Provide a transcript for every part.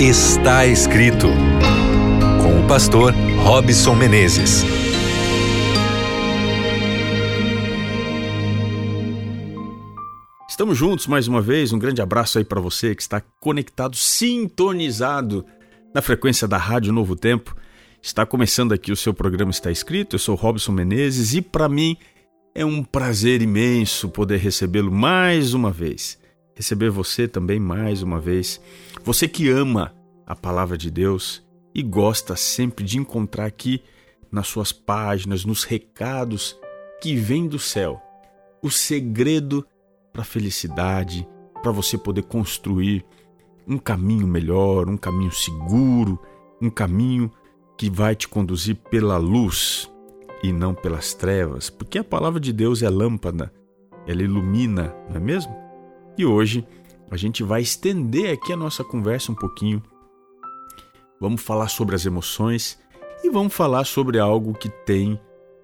Está escrito com o pastor Robson Menezes. Estamos juntos mais uma vez. Um grande abraço aí para você que está conectado, sintonizado na frequência da Rádio Novo Tempo. Está começando aqui o seu programa Está Escrito. Eu sou Robson Menezes e para mim é um prazer imenso poder recebê-lo mais uma vez receber você também mais uma vez. Você que ama a palavra de Deus e gosta sempre de encontrar aqui nas suas páginas, nos recados que vêm do céu, o segredo para a felicidade, para você poder construir um caminho melhor, um caminho seguro, um caminho que vai te conduzir pela luz e não pelas trevas, porque a palavra de Deus é lâmpada, ela ilumina, não é mesmo? E hoje a gente vai estender aqui a nossa conversa um pouquinho. Vamos falar sobre as emoções e vamos falar sobre algo que tem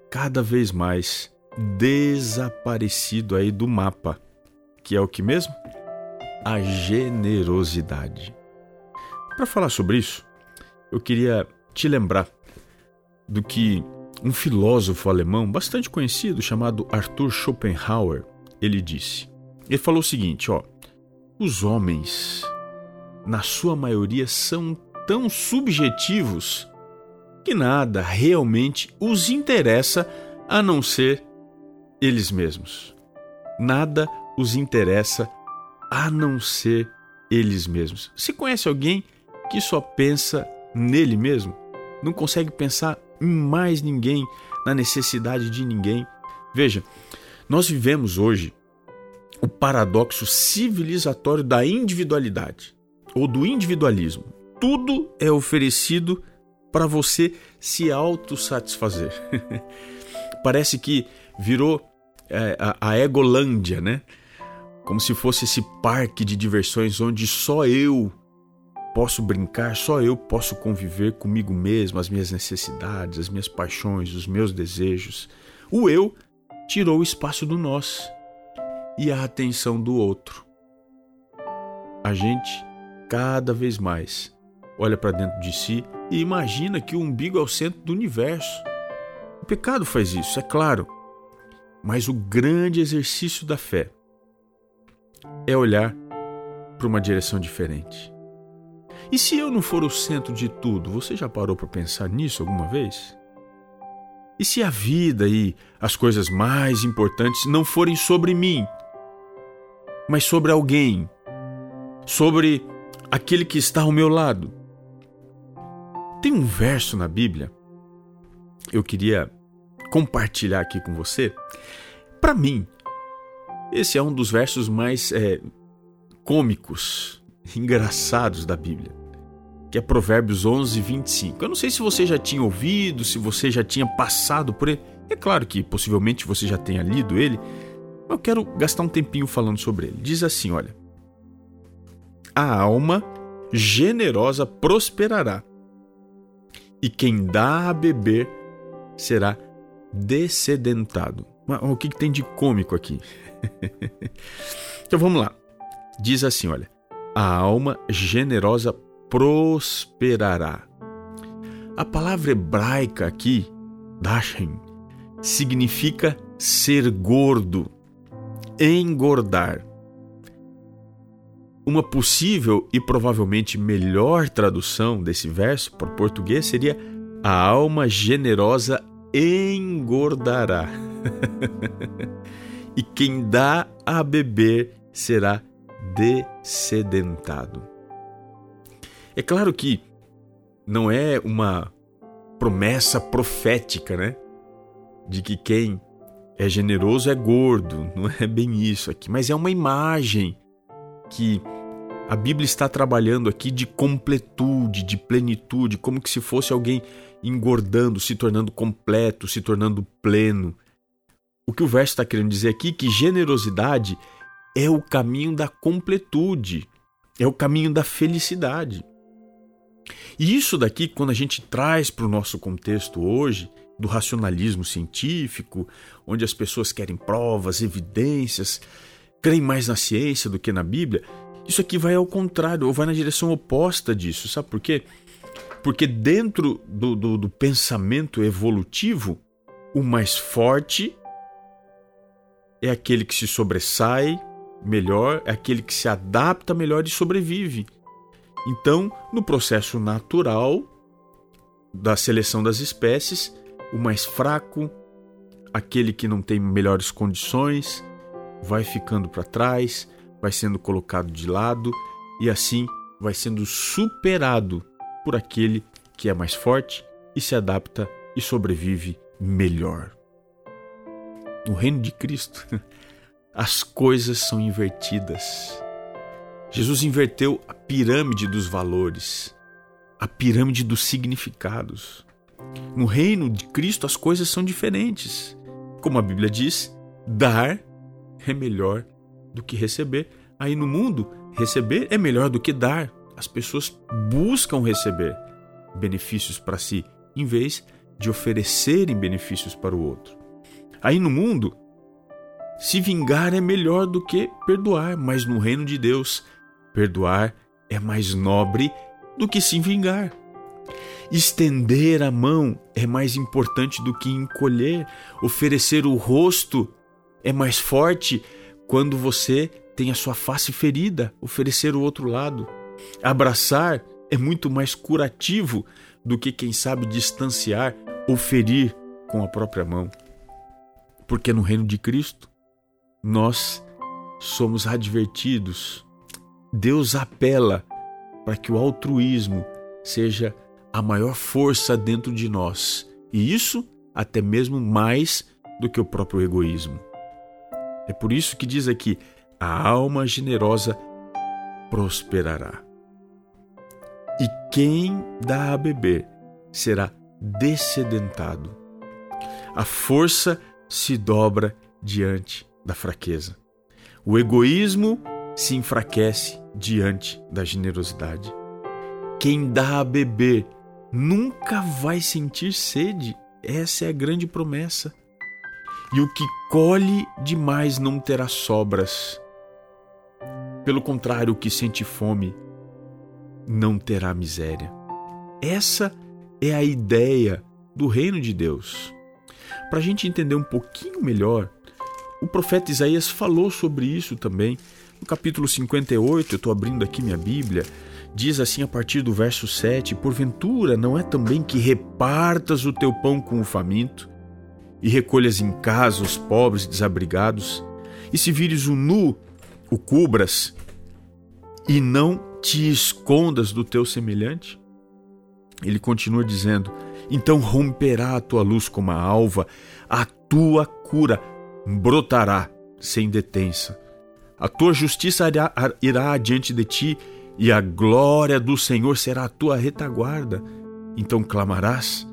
cada vez mais desaparecido aí do mapa, que é o que mesmo? A generosidade. Para falar sobre isso, eu queria te lembrar do que um filósofo alemão bastante conhecido chamado Arthur Schopenhauer, ele disse: ele falou o seguinte, ó: Os homens, na sua maioria, são tão subjetivos que nada realmente os interessa a não ser eles mesmos. Nada os interessa a não ser eles mesmos. Você conhece alguém que só pensa nele mesmo? Não consegue pensar em mais ninguém, na necessidade de ninguém? Veja, nós vivemos hoje o paradoxo civilizatório da individualidade ou do individualismo. Tudo é oferecido para você se autossatisfazer. Parece que virou é, a, a Egolândia, né? Como se fosse esse parque de diversões onde só eu posso brincar, só eu posso conviver comigo mesmo, as minhas necessidades, as minhas paixões, os meus desejos. O eu tirou o espaço do nós e a atenção do outro. A gente, cada vez mais, olha para dentro de si e imagina que o umbigo é o centro do universo. O pecado faz isso, é claro, mas o grande exercício da fé é olhar para uma direção diferente. E se eu não for o centro de tudo, você já parou para pensar nisso alguma vez? E se a vida e as coisas mais importantes não forem sobre mim, mas sobre alguém, sobre aquele que está ao meu lado. Tem um verso na Bíblia, eu queria compartilhar aqui com você. Para mim, esse é um dos versos mais é, cômicos, engraçados da Bíblia, que é Provérbios 11, 25. Eu não sei se você já tinha ouvido, se você já tinha passado por ele. É claro que possivelmente você já tenha lido ele, eu quero gastar um tempinho falando sobre ele. Diz assim: olha. A alma generosa prosperará, e quem dá a beber será descedentado. Mas o que, que tem de cômico aqui? então vamos lá. Diz assim: olha. A alma generosa prosperará. A palavra hebraica aqui, dashem, significa ser gordo, engordar. Uma possível e provavelmente melhor tradução desse verso para português seria: A alma generosa engordará. e quem dá a beber será descedentado. É claro que não é uma promessa profética, né? De que quem é generoso é gordo, não é bem isso aqui, mas é uma imagem que a Bíblia está trabalhando aqui de completude, de plenitude, como que se fosse alguém engordando, se tornando completo, se tornando pleno. O que o verso está querendo dizer aqui é que generosidade é o caminho da completude, é o caminho da felicidade. E isso daqui, quando a gente traz para o nosso contexto hoje, do racionalismo científico, onde as pessoas querem provas, evidências, creem mais na ciência do que na Bíblia, Isso aqui vai ao contrário, ou vai na direção oposta disso. Sabe por quê? Porque dentro do, do, do pensamento evolutivo, o mais forte é aquele que se sobressai melhor, é aquele que se adapta melhor e sobrevive. Então, no processo natural da seleção das espécies, o mais fraco, aquele que não tem melhores condições, vai ficando para trás, vai sendo colocado de lado e assim vai sendo superado por aquele que é mais forte e se adapta e sobrevive melhor. No reino de Cristo, as coisas são invertidas. Jesus inverteu a pirâmide dos valores, a pirâmide dos significados. No reino de Cristo, as coisas são diferentes. Como a Bíblia diz, dar é melhor do que receber. Aí no mundo, receber é melhor do que dar. As pessoas buscam receber benefícios para si, em vez de oferecerem benefícios para o outro. Aí no mundo, se vingar é melhor do que perdoar, mas no reino de Deus, perdoar é mais nobre do que se vingar. Estender a mão é mais importante do que encolher. Oferecer o rosto é mais forte quando você tem a sua face ferida, oferecer o outro lado. Abraçar é muito mais curativo do que, quem sabe, distanciar ou ferir com a própria mão. Porque no reino de Cristo, nós somos advertidos. Deus apela para que o altruísmo seja a maior força dentro de nós. E isso até mesmo mais do que o próprio egoísmo. É por isso que diz aqui: a alma generosa prosperará. E quem dá a beber será descedentado. A força se dobra diante da fraqueza. O egoísmo se enfraquece diante da generosidade. Quem dá a beber nunca vai sentir sede. Essa é a grande promessa. E o que colhe demais não terá sobras. Pelo contrário, o que sente fome não terá miséria. Essa é a ideia do reino de Deus. Para a gente entender um pouquinho melhor, o profeta Isaías falou sobre isso também. No capítulo 58, eu estou abrindo aqui minha Bíblia, diz assim a partir do verso 7: Porventura não é também que repartas o teu pão com o faminto, e recolhas em casa os pobres e desabrigados, e se vires o nu, o cubras, e não te escondas do teu semelhante? Ele continua dizendo: Então romperá a tua luz como a alva, a tua cura brotará sem detença. A tua justiça irá adiante de ti, e a glória do Senhor será a tua retaguarda. Então clamarás,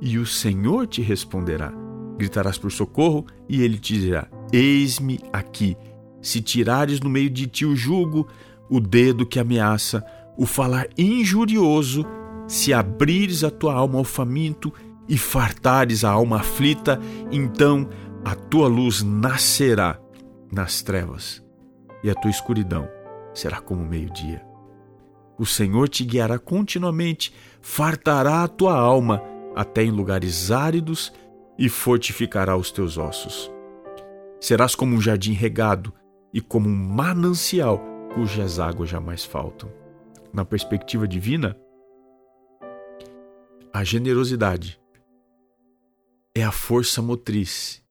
e o Senhor te responderá. Gritarás por socorro, e ele te dirá: Eis-me aqui. Se tirares no meio de ti o jugo, o dedo que ameaça, o falar injurioso, se abrires a tua alma ao faminto e fartares a alma aflita, então a tua luz nascerá nas trevas e a tua escuridão será como meio-dia. O Senhor te guiará continuamente, fartará a tua alma até em lugares áridos e fortificará os teus ossos. Serás como um jardim regado e como um manancial cujas águas jamais faltam. Na perspectiva divina, a generosidade é a força motriz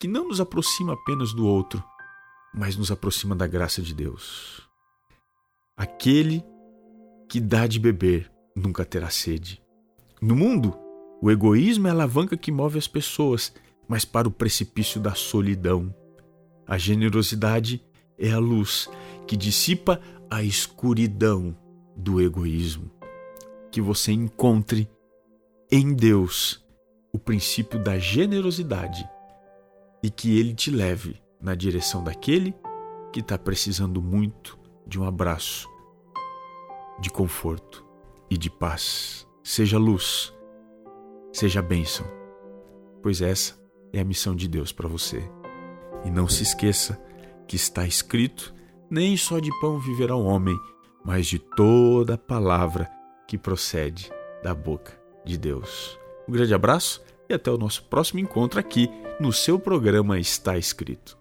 que não nos aproxima apenas do outro, mas nos aproxima da graça de Deus. Aquele que dá de beber nunca terá sede. No mundo, o egoísmo é a alavanca que move as pessoas, mas para o precipício da solidão. A generosidade é a luz que dissipa a escuridão do egoísmo. Que você encontre em Deus o princípio da generosidade e que ele te leve na direção daquele que está precisando muito de um abraço, de conforto e de paz. Seja luz, seja bênção, pois essa é a missão de Deus para você. E não se esqueça que está escrito Nem só de pão viverá o homem, mas de toda a palavra que procede da boca de Deus. Um grande abraço e até o nosso próximo encontro aqui no seu programa Está Escrito.